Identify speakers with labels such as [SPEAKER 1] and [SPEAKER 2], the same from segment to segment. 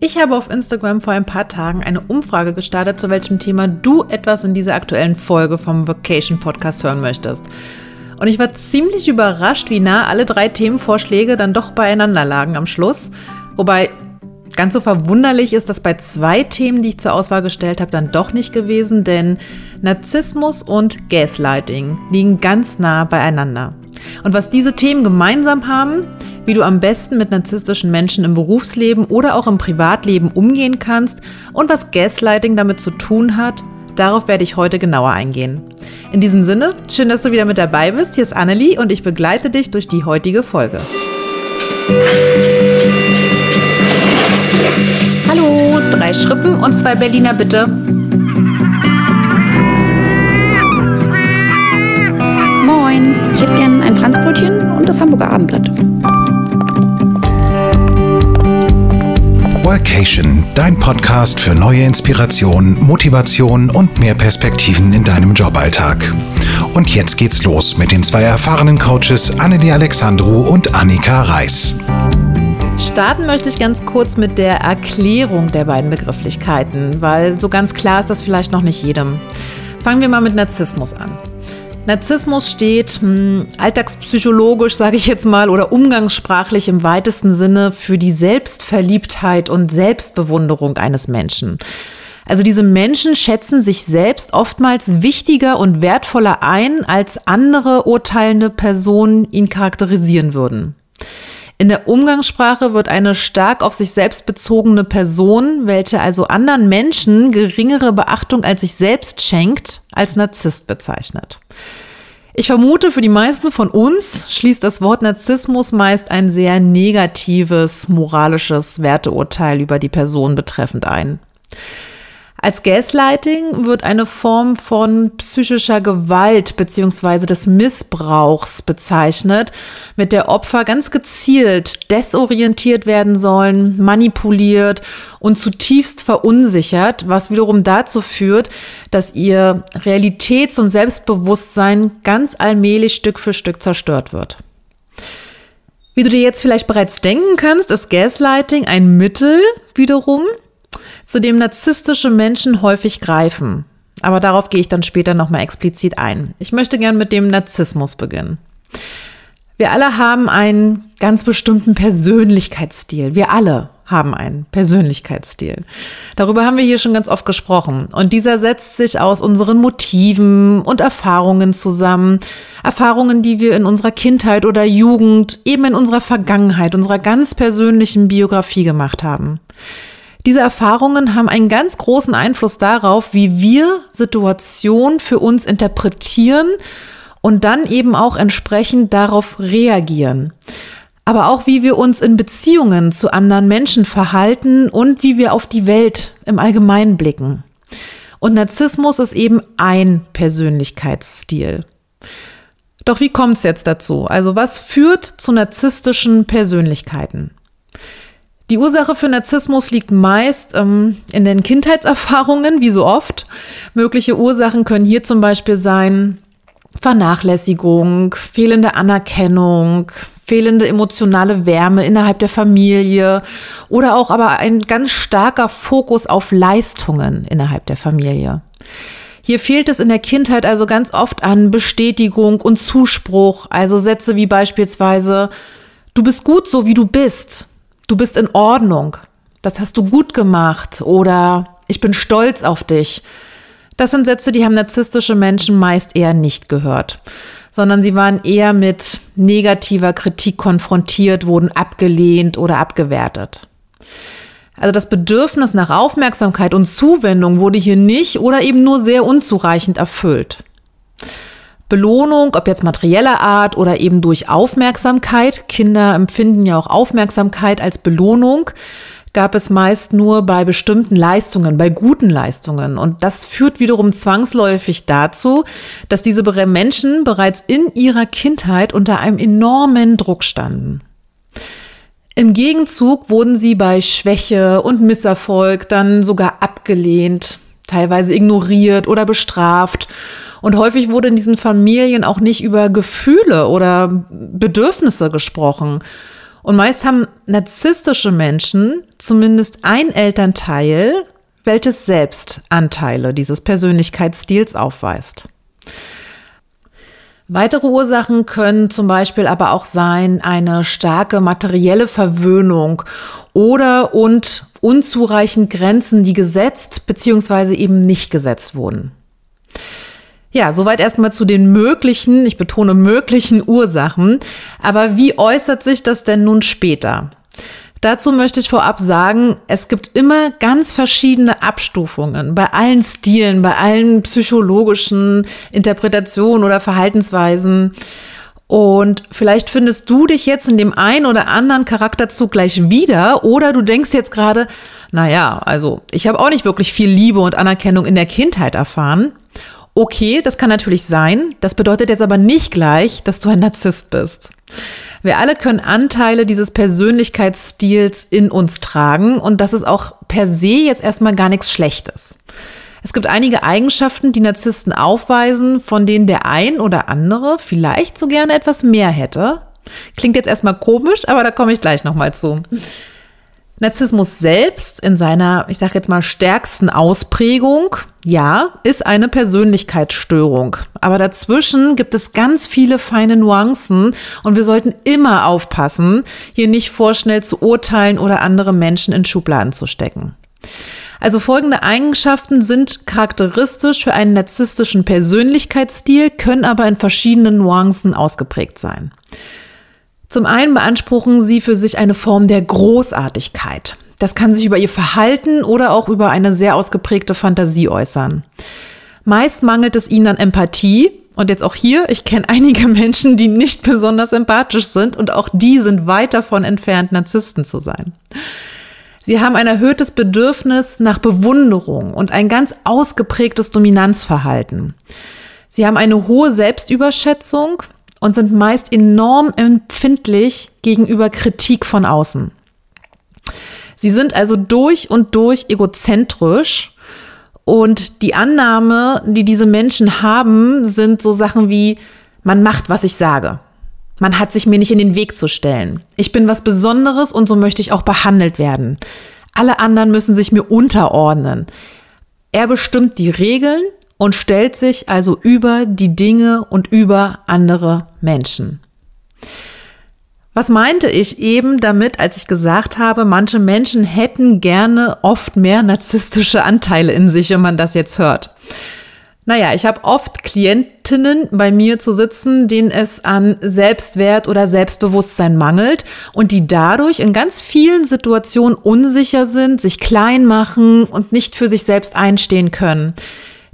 [SPEAKER 1] Ich habe auf Instagram vor ein paar Tagen eine Umfrage gestartet, zu welchem Thema du etwas in dieser aktuellen Folge vom Vacation Podcast hören möchtest. Und ich war ziemlich überrascht, wie nah alle drei Themenvorschläge dann doch beieinander lagen am Schluss. Wobei ganz so verwunderlich ist das bei zwei Themen, die ich zur Auswahl gestellt habe, dann doch nicht gewesen, denn Narzissmus und Gaslighting liegen ganz nah beieinander. Und was diese Themen gemeinsam haben, wie du am besten mit narzisstischen Menschen im Berufsleben oder auch im Privatleben umgehen kannst und was Gaslighting damit zu tun hat, darauf werde ich heute genauer eingehen. In diesem Sinne, schön, dass du wieder mit dabei bist. Hier ist Annelie und ich begleite dich durch die heutige Folge. Hallo, drei Schrippen und zwei Berliner bitte.
[SPEAKER 2] Moin, ich hätte gern ein Franzbrötchen und das Hamburger Abendblatt.
[SPEAKER 3] Workation, dein Podcast für neue Inspiration, Motivation und mehr Perspektiven in deinem Joballtag. Und jetzt geht's los mit den zwei erfahrenen Coaches Annelie Alexandru und Annika Reis.
[SPEAKER 1] Starten möchte ich ganz kurz mit der Erklärung der beiden Begrifflichkeiten, weil so ganz klar ist das vielleicht noch nicht jedem. Fangen wir mal mit Narzissmus an. Narzissmus steht hm, alltagspsychologisch, sage ich jetzt mal, oder umgangssprachlich im weitesten Sinne für die Selbstverliebtheit und Selbstbewunderung eines Menschen. Also diese Menschen schätzen sich selbst oftmals wichtiger und wertvoller ein, als andere urteilende Personen ihn charakterisieren würden. In der Umgangssprache wird eine stark auf sich selbst bezogene Person, welche also anderen Menschen geringere Beachtung als sich selbst schenkt, als Narzisst bezeichnet. Ich vermute, für die meisten von uns schließt das Wort Narzissmus meist ein sehr negatives moralisches Werteurteil über die Person betreffend ein. Als Gaslighting wird eine Form von psychischer Gewalt bzw. des Missbrauchs bezeichnet, mit der Opfer ganz gezielt desorientiert werden sollen, manipuliert und zutiefst verunsichert, was wiederum dazu führt, dass ihr Realitäts- und Selbstbewusstsein ganz allmählich Stück für Stück zerstört wird. Wie du dir jetzt vielleicht bereits denken kannst, ist Gaslighting ein Mittel wiederum, zu dem narzisstische Menschen häufig greifen. Aber darauf gehe ich dann später nochmal explizit ein. Ich möchte gern mit dem Narzissmus beginnen. Wir alle haben einen ganz bestimmten Persönlichkeitsstil. Wir alle haben einen Persönlichkeitsstil. Darüber haben wir hier schon ganz oft gesprochen. Und dieser setzt sich aus unseren Motiven und Erfahrungen zusammen. Erfahrungen, die wir in unserer Kindheit oder Jugend, eben in unserer Vergangenheit, unserer ganz persönlichen Biografie gemacht haben. Diese Erfahrungen haben einen ganz großen Einfluss darauf, wie wir Situationen für uns interpretieren und dann eben auch entsprechend darauf reagieren. Aber auch wie wir uns in Beziehungen zu anderen Menschen verhalten und wie wir auf die Welt im Allgemeinen blicken. Und Narzissmus ist eben ein Persönlichkeitsstil. Doch wie kommt es jetzt dazu? Also was führt zu narzisstischen Persönlichkeiten? Die Ursache für Narzissmus liegt meist ähm, in den Kindheitserfahrungen, wie so oft. Mögliche Ursachen können hier zum Beispiel sein Vernachlässigung, fehlende Anerkennung, fehlende emotionale Wärme innerhalb der Familie oder auch aber ein ganz starker Fokus auf Leistungen innerhalb der Familie. Hier fehlt es in der Kindheit also ganz oft an Bestätigung und Zuspruch, also Sätze wie beispielsweise, du bist gut so wie du bist du bist in Ordnung, das hast du gut gemacht oder ich bin stolz auf dich. Das sind Sätze, die haben narzisstische Menschen meist eher nicht gehört, sondern sie waren eher mit negativer Kritik konfrontiert, wurden abgelehnt oder abgewertet. Also das Bedürfnis nach Aufmerksamkeit und Zuwendung wurde hier nicht oder eben nur sehr unzureichend erfüllt. Belohnung, ob jetzt materieller Art oder eben durch Aufmerksamkeit. Kinder empfinden ja auch Aufmerksamkeit als Belohnung gab es meist nur bei bestimmten Leistungen, bei guten Leistungen. Und das führt wiederum zwangsläufig dazu, dass diese Menschen bereits in ihrer Kindheit unter einem enormen Druck standen. Im Gegenzug wurden sie bei Schwäche und Misserfolg dann sogar abgelehnt, teilweise ignoriert oder bestraft und häufig wurde in diesen Familien auch nicht über Gefühle oder Bedürfnisse gesprochen. Und meist haben narzisstische Menschen zumindest ein Elternteil, welches selbst Anteile dieses Persönlichkeitsstils aufweist. Weitere Ursachen können zum Beispiel aber auch sein eine starke materielle Verwöhnung oder und unzureichend Grenzen, die gesetzt bzw. eben nicht gesetzt wurden. Ja, soweit erstmal zu den möglichen, ich betone möglichen Ursachen. Aber wie äußert sich das denn nun später? Dazu möchte ich vorab sagen, es gibt immer ganz verschiedene Abstufungen bei allen Stilen, bei allen psychologischen Interpretationen oder Verhaltensweisen. Und vielleicht findest du dich jetzt in dem einen oder anderen Charakterzug gleich wieder oder du denkst jetzt gerade, naja, also ich habe auch nicht wirklich viel Liebe und Anerkennung in der Kindheit erfahren. Okay, das kann natürlich sein. Das bedeutet jetzt aber nicht gleich, dass du ein Narzisst bist. Wir alle können Anteile dieses Persönlichkeitsstils in uns tragen und das ist auch per se jetzt erstmal gar nichts Schlechtes. Es gibt einige Eigenschaften, die Narzissten aufweisen, von denen der ein oder andere vielleicht so gerne etwas mehr hätte. Klingt jetzt erstmal komisch, aber da komme ich gleich nochmal zu. Narzissmus selbst in seiner, ich sage jetzt mal, stärksten Ausprägung, ja, ist eine Persönlichkeitsstörung. Aber dazwischen gibt es ganz viele feine Nuancen und wir sollten immer aufpassen, hier nicht vorschnell zu urteilen oder andere Menschen in Schubladen zu stecken. Also folgende Eigenschaften sind charakteristisch für einen narzisstischen Persönlichkeitsstil, können aber in verschiedenen Nuancen ausgeprägt sein. Zum einen beanspruchen sie für sich eine Form der Großartigkeit. Das kann sich über ihr Verhalten oder auch über eine sehr ausgeprägte Fantasie äußern. Meist mangelt es ihnen an Empathie. Und jetzt auch hier, ich kenne einige Menschen, die nicht besonders empathisch sind und auch die sind weit davon entfernt, Narzissten zu sein. Sie haben ein erhöhtes Bedürfnis nach Bewunderung und ein ganz ausgeprägtes Dominanzverhalten. Sie haben eine hohe Selbstüberschätzung und sind meist enorm empfindlich gegenüber Kritik von außen. Sie sind also durch und durch egozentrisch und die Annahme, die diese Menschen haben, sind so Sachen wie, man macht, was ich sage. Man hat sich mir nicht in den Weg zu stellen. Ich bin was Besonderes und so möchte ich auch behandelt werden. Alle anderen müssen sich mir unterordnen. Er bestimmt die Regeln und stellt sich also über die Dinge und über andere Menschen. Was meinte ich eben damit, als ich gesagt habe, manche Menschen hätten gerne oft mehr narzisstische Anteile in sich, wenn man das jetzt hört? Naja, ich habe oft Klientinnen bei mir zu sitzen, denen es an Selbstwert oder Selbstbewusstsein mangelt und die dadurch in ganz vielen Situationen unsicher sind, sich klein machen und nicht für sich selbst einstehen können.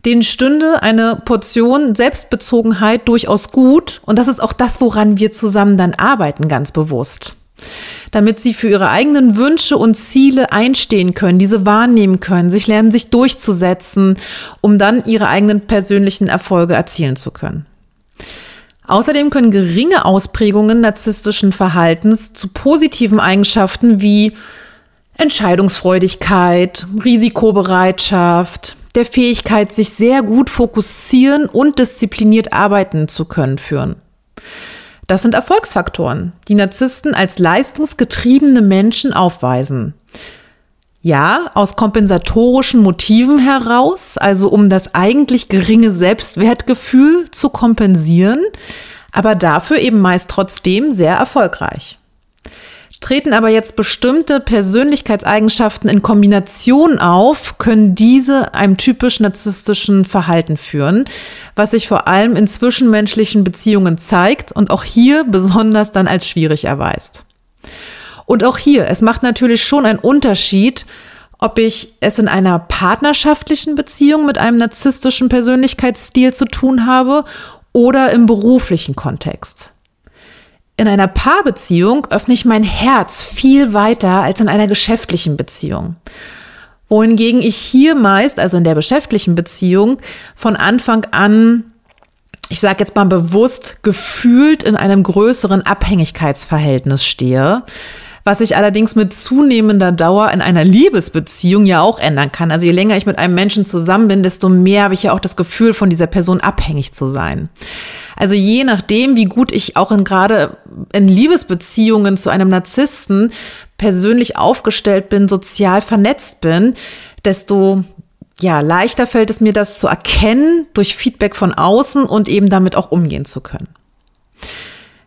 [SPEAKER 1] Denen stünde eine Portion Selbstbezogenheit durchaus gut und das ist auch das, woran wir zusammen dann arbeiten, ganz bewusst damit sie für ihre eigenen Wünsche und Ziele einstehen können, diese wahrnehmen können, sich lernen, sich durchzusetzen, um dann ihre eigenen persönlichen Erfolge erzielen zu können. Außerdem können geringe Ausprägungen narzisstischen Verhaltens zu positiven Eigenschaften wie Entscheidungsfreudigkeit, Risikobereitschaft, der Fähigkeit, sich sehr gut fokussieren und diszipliniert arbeiten zu können führen. Das sind Erfolgsfaktoren, die Narzissten als leistungsgetriebene Menschen aufweisen. Ja, aus kompensatorischen Motiven heraus, also um das eigentlich geringe Selbstwertgefühl zu kompensieren, aber dafür eben meist trotzdem sehr erfolgreich. Treten aber jetzt bestimmte Persönlichkeitseigenschaften in Kombination auf, können diese einem typisch narzisstischen Verhalten führen, was sich vor allem in zwischenmenschlichen Beziehungen zeigt und auch hier besonders dann als schwierig erweist. Und auch hier, es macht natürlich schon einen Unterschied, ob ich es in einer partnerschaftlichen Beziehung mit einem narzisstischen Persönlichkeitsstil zu tun habe oder im beruflichen Kontext. In einer Paarbeziehung öffne ich mein Herz viel weiter als in einer geschäftlichen Beziehung. Wohingegen ich hier meist, also in der geschäftlichen Beziehung, von Anfang an, ich sage jetzt mal bewusst, gefühlt in einem größeren Abhängigkeitsverhältnis stehe, was sich allerdings mit zunehmender Dauer in einer Liebesbeziehung ja auch ändern kann. Also je länger ich mit einem Menschen zusammen bin, desto mehr habe ich ja auch das Gefühl, von dieser Person abhängig zu sein. Also je nachdem, wie gut ich auch in gerade in Liebesbeziehungen zu einem Narzissten persönlich aufgestellt bin, sozial vernetzt bin, desto ja, leichter fällt es mir, das zu erkennen durch Feedback von außen und eben damit auch umgehen zu können.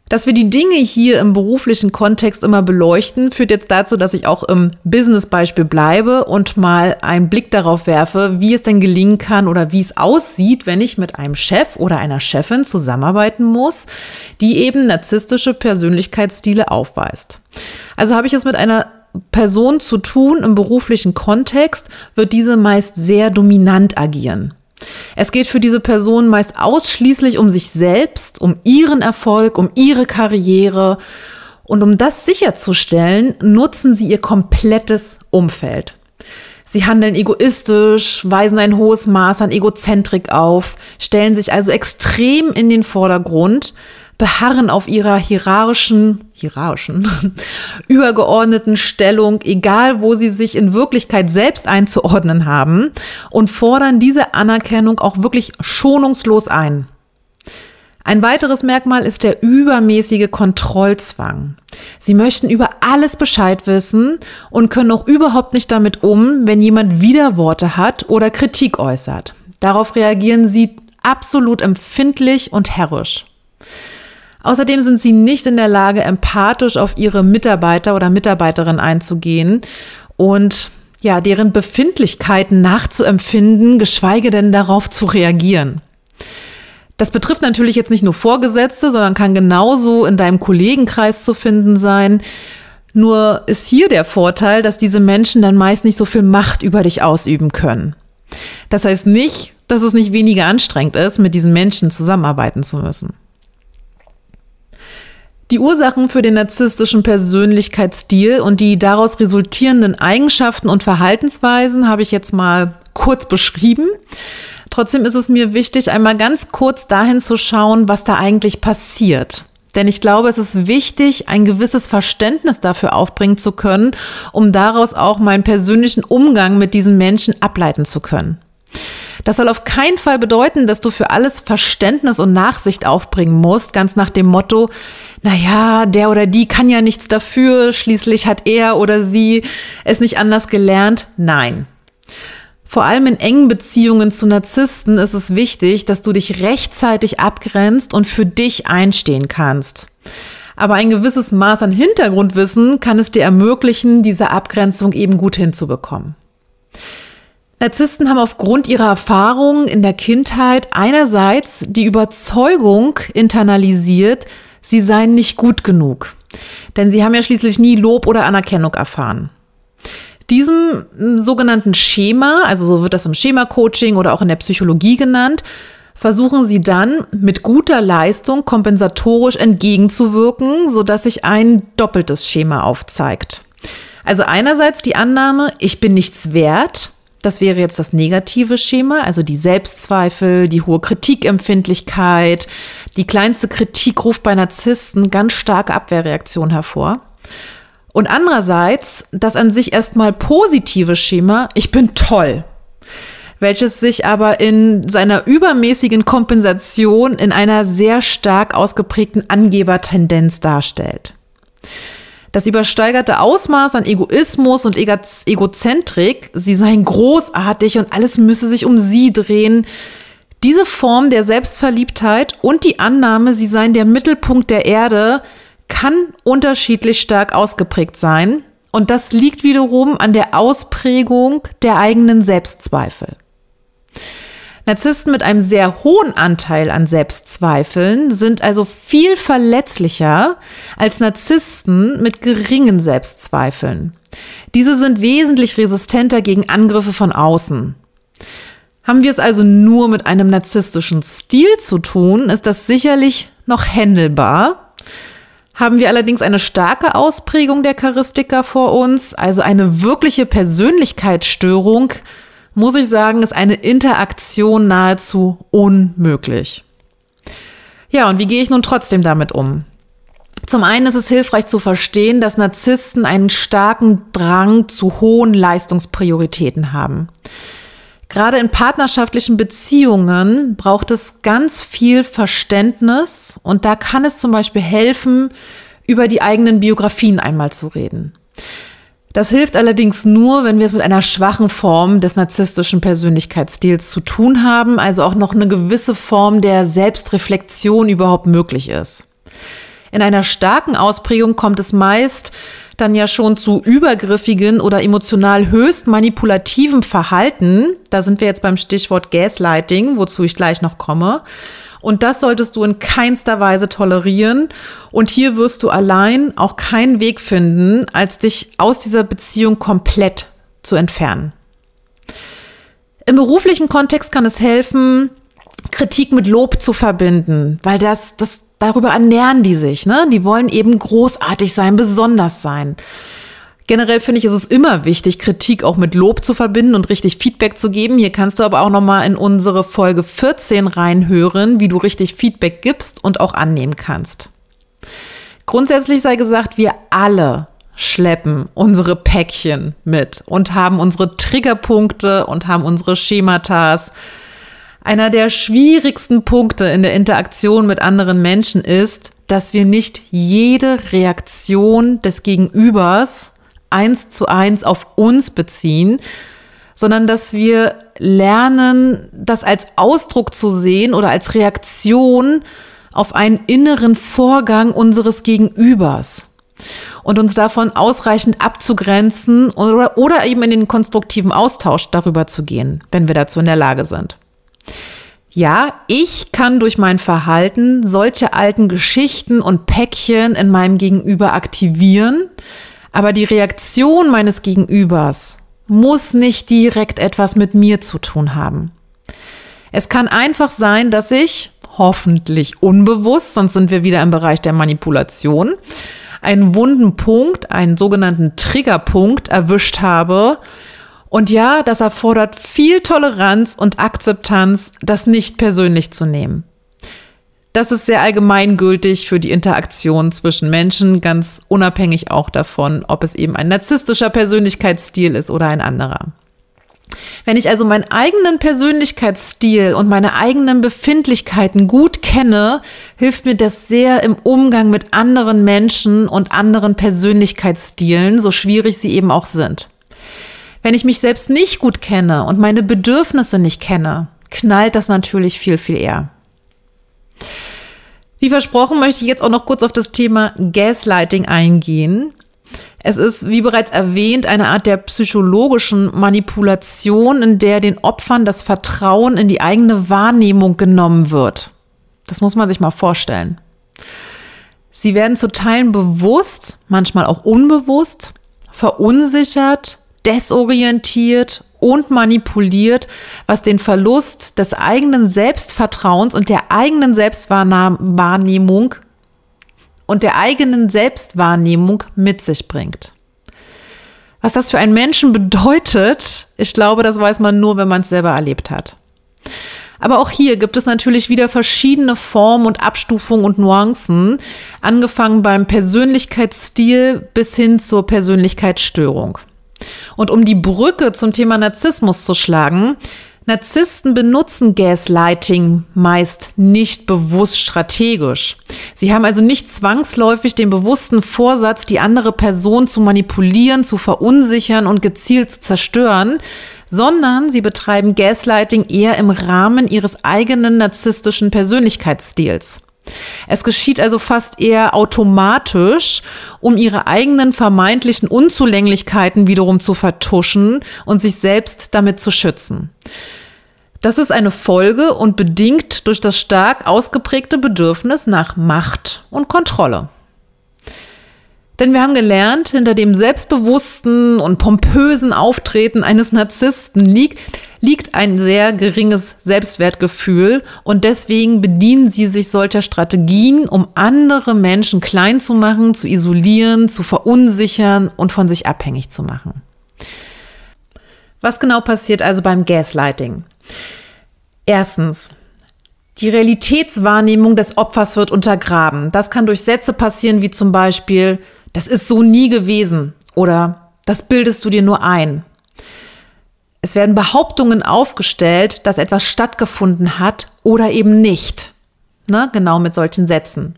[SPEAKER 1] Dass wir die Dinge hier im beruflichen Kontext immer beleuchten, führt jetzt dazu, dass ich auch im Business-Beispiel bleibe und mal einen Blick darauf werfe, wie es denn gelingen kann oder wie es aussieht, wenn ich mit einem Chef oder einer Chefin zusammenarbeiten muss, die eben narzisstische Persönlichkeitsstile aufweist. Also habe ich es mit einer Person zu tun im beruflichen Kontext, wird diese meist sehr dominant agieren. Es geht für diese Person meist ausschließlich um sich selbst, um ihren Erfolg, um ihre Karriere. Und um das sicherzustellen, nutzen sie ihr komplettes Umfeld. Sie handeln egoistisch, weisen ein hohes Maß an Egozentrik auf, stellen sich also extrem in den Vordergrund, beharren auf ihrer hierarchischen, hierarchischen, übergeordneten Stellung, egal wo sie sich in Wirklichkeit selbst einzuordnen haben und fordern diese Anerkennung auch wirklich schonungslos ein. Ein weiteres Merkmal ist der übermäßige Kontrollzwang. Sie möchten über alles Bescheid wissen und können auch überhaupt nicht damit um, wenn jemand Widerworte hat oder Kritik äußert. Darauf reagieren sie absolut empfindlich und herrisch. Außerdem sind sie nicht in der Lage, empathisch auf ihre Mitarbeiter oder Mitarbeiterin einzugehen und ja, deren Befindlichkeiten nachzuempfinden, geschweige denn darauf zu reagieren. Das betrifft natürlich jetzt nicht nur Vorgesetzte, sondern kann genauso in deinem Kollegenkreis zu finden sein. Nur ist hier der Vorteil, dass diese Menschen dann meist nicht so viel Macht über dich ausüben können. Das heißt nicht, dass es nicht weniger anstrengend ist, mit diesen Menschen zusammenarbeiten zu müssen. Die Ursachen für den narzisstischen Persönlichkeitsstil und die daraus resultierenden Eigenschaften und Verhaltensweisen habe ich jetzt mal kurz beschrieben. Trotzdem ist es mir wichtig, einmal ganz kurz dahin zu schauen, was da eigentlich passiert. Denn ich glaube, es ist wichtig, ein gewisses Verständnis dafür aufbringen zu können, um daraus auch meinen persönlichen Umgang mit diesen Menschen ableiten zu können. Das soll auf keinen Fall bedeuten, dass du für alles Verständnis und Nachsicht aufbringen musst, ganz nach dem Motto, naja, der oder die kann ja nichts dafür, schließlich hat er oder sie es nicht anders gelernt. Nein. Vor allem in engen Beziehungen zu Narzissten ist es wichtig, dass du dich rechtzeitig abgrenzt und für dich einstehen kannst. Aber ein gewisses Maß an Hintergrundwissen kann es dir ermöglichen, diese Abgrenzung eben gut hinzubekommen. Narzissten haben aufgrund ihrer Erfahrungen in der Kindheit einerseits die Überzeugung internalisiert, sie seien nicht gut genug. Denn sie haben ja schließlich nie Lob oder Anerkennung erfahren. Diesem sogenannten Schema, also so wird das im Schema-Coaching oder auch in der Psychologie genannt, versuchen sie dann mit guter Leistung kompensatorisch entgegenzuwirken, sodass sich ein doppeltes Schema aufzeigt. Also einerseits die Annahme, ich bin nichts wert, das wäre jetzt das negative Schema, also die Selbstzweifel, die hohe Kritikempfindlichkeit. Die kleinste Kritik ruft bei Narzissten ganz starke Abwehrreaktionen hervor. Und andererseits das an sich erstmal positive Schema, ich bin toll, welches sich aber in seiner übermäßigen Kompensation in einer sehr stark ausgeprägten Angebertendenz darstellt. Das übersteigerte Ausmaß an Egoismus und Egozentrik, sie seien großartig und alles müsse sich um sie drehen. Diese Form der Selbstverliebtheit und die Annahme, sie seien der Mittelpunkt der Erde, kann unterschiedlich stark ausgeprägt sein. Und das liegt wiederum an der Ausprägung der eigenen Selbstzweifel. Narzissten mit einem sehr hohen Anteil an Selbstzweifeln sind also viel verletzlicher als Narzissten mit geringen Selbstzweifeln. Diese sind wesentlich resistenter gegen Angriffe von außen. Haben wir es also nur mit einem narzisstischen Stil zu tun, ist das sicherlich noch händelbar. Haben wir allerdings eine starke Ausprägung der Charistika vor uns, also eine wirkliche Persönlichkeitsstörung, muss ich sagen, ist eine Interaktion nahezu unmöglich. Ja, und wie gehe ich nun trotzdem damit um? Zum einen ist es hilfreich zu verstehen, dass Narzissten einen starken Drang zu hohen Leistungsprioritäten haben. Gerade in partnerschaftlichen Beziehungen braucht es ganz viel Verständnis und da kann es zum Beispiel helfen, über die eigenen Biografien einmal zu reden. Das hilft allerdings nur, wenn wir es mit einer schwachen Form des narzisstischen Persönlichkeitsstils zu tun haben, also auch noch eine gewisse Form der Selbstreflexion überhaupt möglich ist. In einer starken Ausprägung kommt es meist dann ja schon zu übergriffigen oder emotional höchst manipulativen Verhalten. Da sind wir jetzt beim Stichwort Gaslighting, wozu ich gleich noch komme. Und das solltest du in keinster Weise tolerieren. Und hier wirst du allein auch keinen Weg finden, als dich aus dieser Beziehung komplett zu entfernen. Im beruflichen Kontext kann es helfen, Kritik mit Lob zu verbinden, weil das, das darüber ernähren die sich. Ne? Die wollen eben großartig sein, besonders sein. Generell finde ich, ist es immer wichtig, Kritik auch mit Lob zu verbinden und richtig Feedback zu geben. Hier kannst du aber auch noch mal in unsere Folge 14 reinhören, wie du richtig Feedback gibst und auch annehmen kannst. Grundsätzlich sei gesagt, wir alle schleppen unsere Päckchen mit und haben unsere Triggerpunkte und haben unsere Schematas einer der schwierigsten Punkte in der Interaktion mit anderen Menschen ist, dass wir nicht jede Reaktion des Gegenübers eins zu eins auf uns beziehen, sondern dass wir lernen, das als Ausdruck zu sehen oder als Reaktion auf einen inneren Vorgang unseres Gegenübers und uns davon ausreichend abzugrenzen oder, oder eben in den konstruktiven Austausch darüber zu gehen, wenn wir dazu in der Lage sind. Ja, ich kann durch mein Verhalten solche alten Geschichten und Päckchen in meinem Gegenüber aktivieren, aber die Reaktion meines Gegenübers muss nicht direkt etwas mit mir zu tun haben. Es kann einfach sein, dass ich, hoffentlich unbewusst, sonst sind wir wieder im Bereich der Manipulation, einen wunden Punkt, einen sogenannten Triggerpunkt erwischt habe und ja, das erfordert viel Toleranz und Akzeptanz, das nicht persönlich zu nehmen. Das ist sehr allgemeingültig für die Interaktion zwischen Menschen, ganz unabhängig auch davon, ob es eben ein narzisstischer Persönlichkeitsstil ist oder ein anderer. Wenn ich also meinen eigenen Persönlichkeitsstil und meine eigenen Befindlichkeiten gut kenne, hilft mir das sehr im Umgang mit anderen Menschen und anderen Persönlichkeitsstilen, so schwierig sie eben auch sind. Wenn ich mich selbst nicht gut kenne und meine Bedürfnisse nicht kenne, knallt das natürlich viel, viel eher. Wie versprochen möchte ich jetzt auch noch kurz auf das Thema Gaslighting eingehen. Es ist, wie bereits erwähnt, eine Art der psychologischen Manipulation, in der den Opfern das Vertrauen in die eigene Wahrnehmung genommen wird. Das muss man sich mal vorstellen. Sie werden zu Teilen bewusst, manchmal auch unbewusst, verunsichert, desorientiert und manipuliert, was den Verlust des eigenen Selbstvertrauens und der eigenen Selbstwahrnehmung und der eigenen Selbstwahrnehmung mit sich bringt. Was das für einen Menschen bedeutet, ich glaube, das weiß man nur, wenn man es selber erlebt hat. Aber auch hier gibt es natürlich wieder verschiedene Formen und Abstufungen und Nuancen, angefangen beim Persönlichkeitsstil bis hin zur Persönlichkeitsstörung. Und um die Brücke zum Thema Narzissmus zu schlagen, Narzissten benutzen Gaslighting meist nicht bewusst strategisch. Sie haben also nicht zwangsläufig den bewussten Vorsatz, die andere Person zu manipulieren, zu verunsichern und gezielt zu zerstören, sondern sie betreiben Gaslighting eher im Rahmen ihres eigenen narzisstischen Persönlichkeitsstils. Es geschieht also fast eher automatisch, um ihre eigenen vermeintlichen Unzulänglichkeiten wiederum zu vertuschen und sich selbst damit zu schützen. Das ist eine Folge und bedingt durch das stark ausgeprägte Bedürfnis nach Macht und Kontrolle. Denn wir haben gelernt, hinter dem selbstbewussten und pompösen Auftreten eines Narzissten liegt, liegt ein sehr geringes Selbstwertgefühl und deswegen bedienen sie sich solcher Strategien, um andere Menschen klein zu machen, zu isolieren, zu verunsichern und von sich abhängig zu machen. Was genau passiert also beim Gaslighting? Erstens, die Realitätswahrnehmung des Opfers wird untergraben. Das kann durch Sätze passieren wie zum Beispiel, das ist so nie gewesen oder das bildest du dir nur ein Es werden Behauptungen aufgestellt, dass etwas stattgefunden hat oder eben nicht. Ne? Genau mit solchen Sätzen.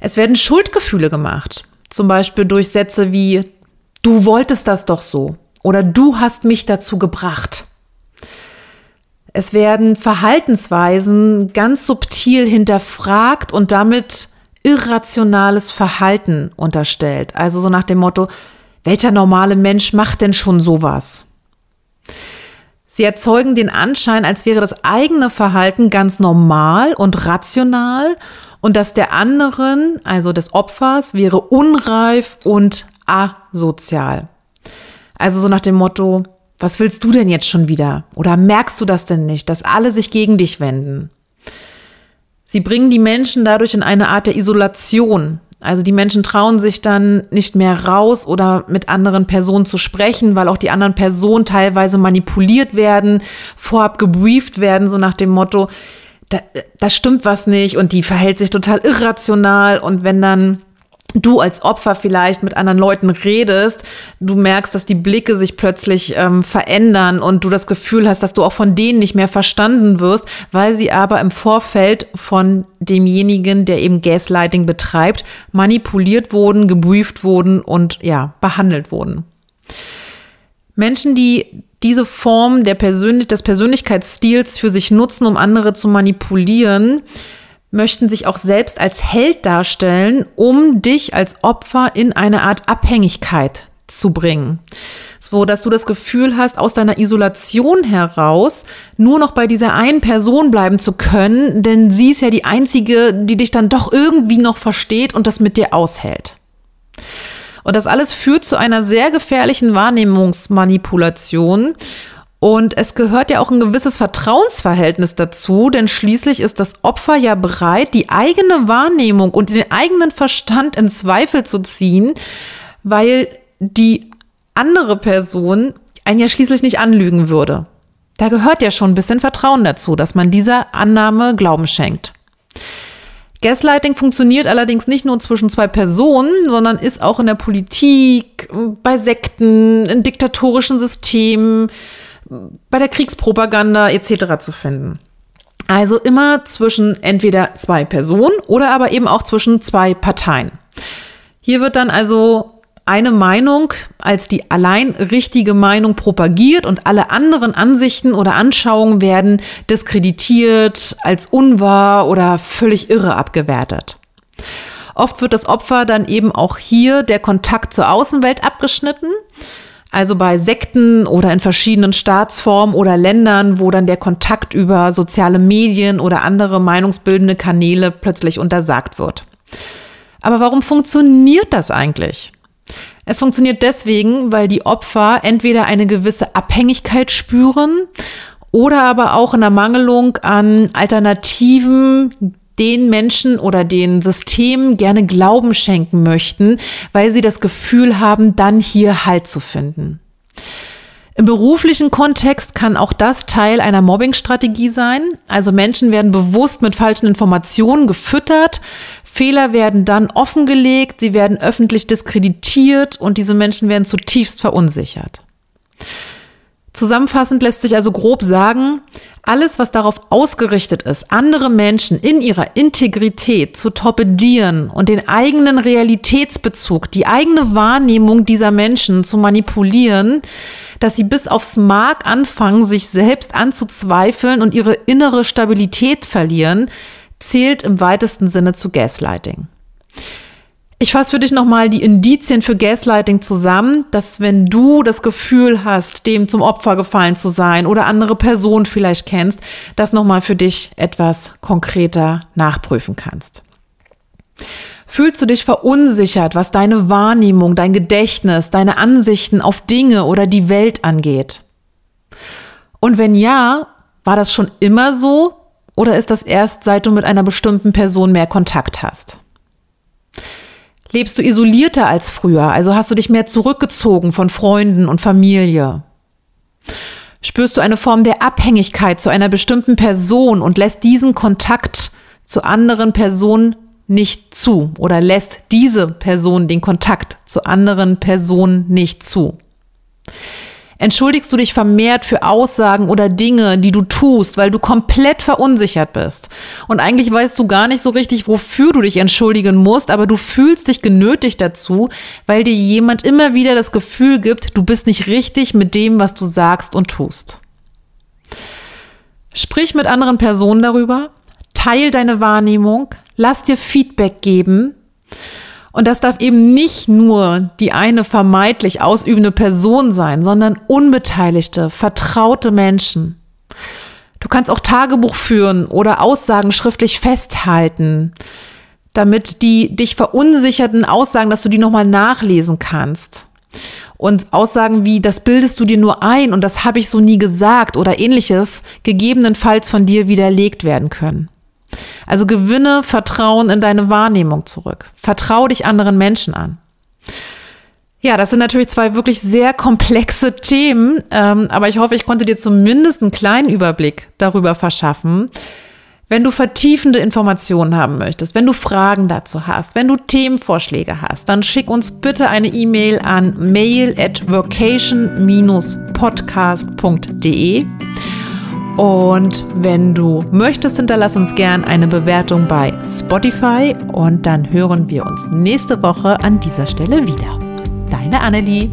[SPEAKER 1] Es werden Schuldgefühle gemacht. Zum Beispiel durch Sätze wie, du wolltest das doch so oder du hast mich dazu gebracht. Es werden Verhaltensweisen ganz subtil hinterfragt und damit irrationales Verhalten unterstellt. Also so nach dem Motto, welcher normale Mensch macht denn schon sowas? Sie erzeugen den Anschein, als wäre das eigene Verhalten ganz normal und rational und das der anderen, also des Opfers, wäre unreif und asozial. Also so nach dem Motto, was willst du denn jetzt schon wieder? Oder merkst du das denn nicht, dass alle sich gegen dich wenden? Sie bringen die Menschen dadurch in eine Art der Isolation. Also die Menschen trauen sich dann nicht mehr raus oder mit anderen Personen zu sprechen, weil auch die anderen Personen teilweise manipuliert werden, vorab gebrieft werden, so nach dem Motto, da, da stimmt was nicht und die verhält sich total irrational und wenn dann du als Opfer vielleicht mit anderen Leuten redest, du merkst, dass die Blicke sich plötzlich ähm, verändern und du das Gefühl hast, dass du auch von denen nicht mehr verstanden wirst, weil sie aber im Vorfeld von demjenigen, der eben Gaslighting betreibt, manipuliert wurden, gebrieft wurden und ja, behandelt wurden. Menschen, die diese Form der Persönlich des Persönlichkeitsstils für sich nutzen, um andere zu manipulieren, möchten sich auch selbst als Held darstellen, um dich als Opfer in eine Art Abhängigkeit zu bringen. So, dass du das Gefühl hast, aus deiner Isolation heraus nur noch bei dieser einen Person bleiben zu können, denn sie ist ja die einzige, die dich dann doch irgendwie noch versteht und das mit dir aushält. Und das alles führt zu einer sehr gefährlichen Wahrnehmungsmanipulation und es gehört ja auch ein gewisses Vertrauensverhältnis dazu, denn schließlich ist das Opfer ja bereit, die eigene Wahrnehmung und den eigenen Verstand in Zweifel zu ziehen, weil die andere Person einen ja schließlich nicht anlügen würde. Da gehört ja schon ein bisschen Vertrauen dazu, dass man dieser Annahme Glauben schenkt. Gaslighting funktioniert allerdings nicht nur zwischen zwei Personen, sondern ist auch in der Politik, bei Sekten, in diktatorischen Systemen, bei der Kriegspropaganda etc. zu finden. Also immer zwischen entweder zwei Personen oder aber eben auch zwischen zwei Parteien. Hier wird dann also eine Meinung als die allein richtige Meinung propagiert und alle anderen Ansichten oder Anschauungen werden diskreditiert, als unwahr oder völlig irre abgewertet. Oft wird das Opfer dann eben auch hier der Kontakt zur Außenwelt abgeschnitten. Also bei Sekten oder in verschiedenen Staatsformen oder Ländern, wo dann der Kontakt über soziale Medien oder andere meinungsbildende Kanäle plötzlich untersagt wird. Aber warum funktioniert das eigentlich? Es funktioniert deswegen, weil die Opfer entweder eine gewisse Abhängigkeit spüren oder aber auch in der Mangelung an Alternativen den Menschen oder den Systemen gerne Glauben schenken möchten, weil sie das Gefühl haben, dann hier Halt zu finden. Im beruflichen Kontext kann auch das Teil einer Mobbingstrategie sein. Also Menschen werden bewusst mit falschen Informationen gefüttert, Fehler werden dann offengelegt, sie werden öffentlich diskreditiert und diese Menschen werden zutiefst verunsichert. Zusammenfassend lässt sich also grob sagen, alles, was darauf ausgerichtet ist, andere Menschen in ihrer Integrität zu torpedieren und den eigenen Realitätsbezug, die eigene Wahrnehmung dieser Menschen zu manipulieren, dass sie bis aufs Mark anfangen, sich selbst anzuzweifeln und ihre innere Stabilität verlieren, zählt im weitesten Sinne zu Gaslighting. Ich fasse für dich nochmal die Indizien für Gaslighting zusammen, dass wenn du das Gefühl hast, dem zum Opfer gefallen zu sein oder andere Personen vielleicht kennst, das nochmal für dich etwas konkreter nachprüfen kannst. Fühlst du dich verunsichert, was deine Wahrnehmung, dein Gedächtnis, deine Ansichten auf Dinge oder die Welt angeht? Und wenn ja, war das schon immer so oder ist das erst seit du mit einer bestimmten Person mehr Kontakt hast? Lebst du isolierter als früher, also hast du dich mehr zurückgezogen von Freunden und Familie? Spürst du eine Form der Abhängigkeit zu einer bestimmten Person und lässt diesen Kontakt zu anderen Personen nicht zu oder lässt diese Person den Kontakt zu anderen Personen nicht zu? Entschuldigst du dich vermehrt für Aussagen oder Dinge, die du tust, weil du komplett verunsichert bist? Und eigentlich weißt du gar nicht so richtig, wofür du dich entschuldigen musst, aber du fühlst dich genötigt dazu, weil dir jemand immer wieder das Gefühl gibt, du bist nicht richtig mit dem, was du sagst und tust. Sprich mit anderen Personen darüber, teil deine Wahrnehmung, lass dir Feedback geben und das darf eben nicht nur die eine vermeintlich ausübende Person sein, sondern unbeteiligte, vertraute Menschen. Du kannst auch Tagebuch führen oder Aussagen schriftlich festhalten, damit die dich verunsicherten Aussagen, dass du die nochmal nachlesen kannst. Und Aussagen wie, das bildest du dir nur ein und das habe ich so nie gesagt oder ähnliches gegebenenfalls von dir widerlegt werden können. Also gewinne Vertrauen in deine Wahrnehmung zurück. Vertraue dich anderen Menschen an. Ja, das sind natürlich zwei wirklich sehr komplexe Themen, ähm, aber ich hoffe, ich konnte dir zumindest einen kleinen Überblick darüber verschaffen. Wenn du vertiefende Informationen haben möchtest, wenn du Fragen dazu hast, wenn du Themenvorschläge hast, dann schick uns bitte eine E-Mail an mail at vocation-podcast.de. Und wenn du möchtest, hinterlass uns gern eine Bewertung bei Spotify und dann hören wir uns nächste Woche an dieser Stelle wieder. Deine Annelie.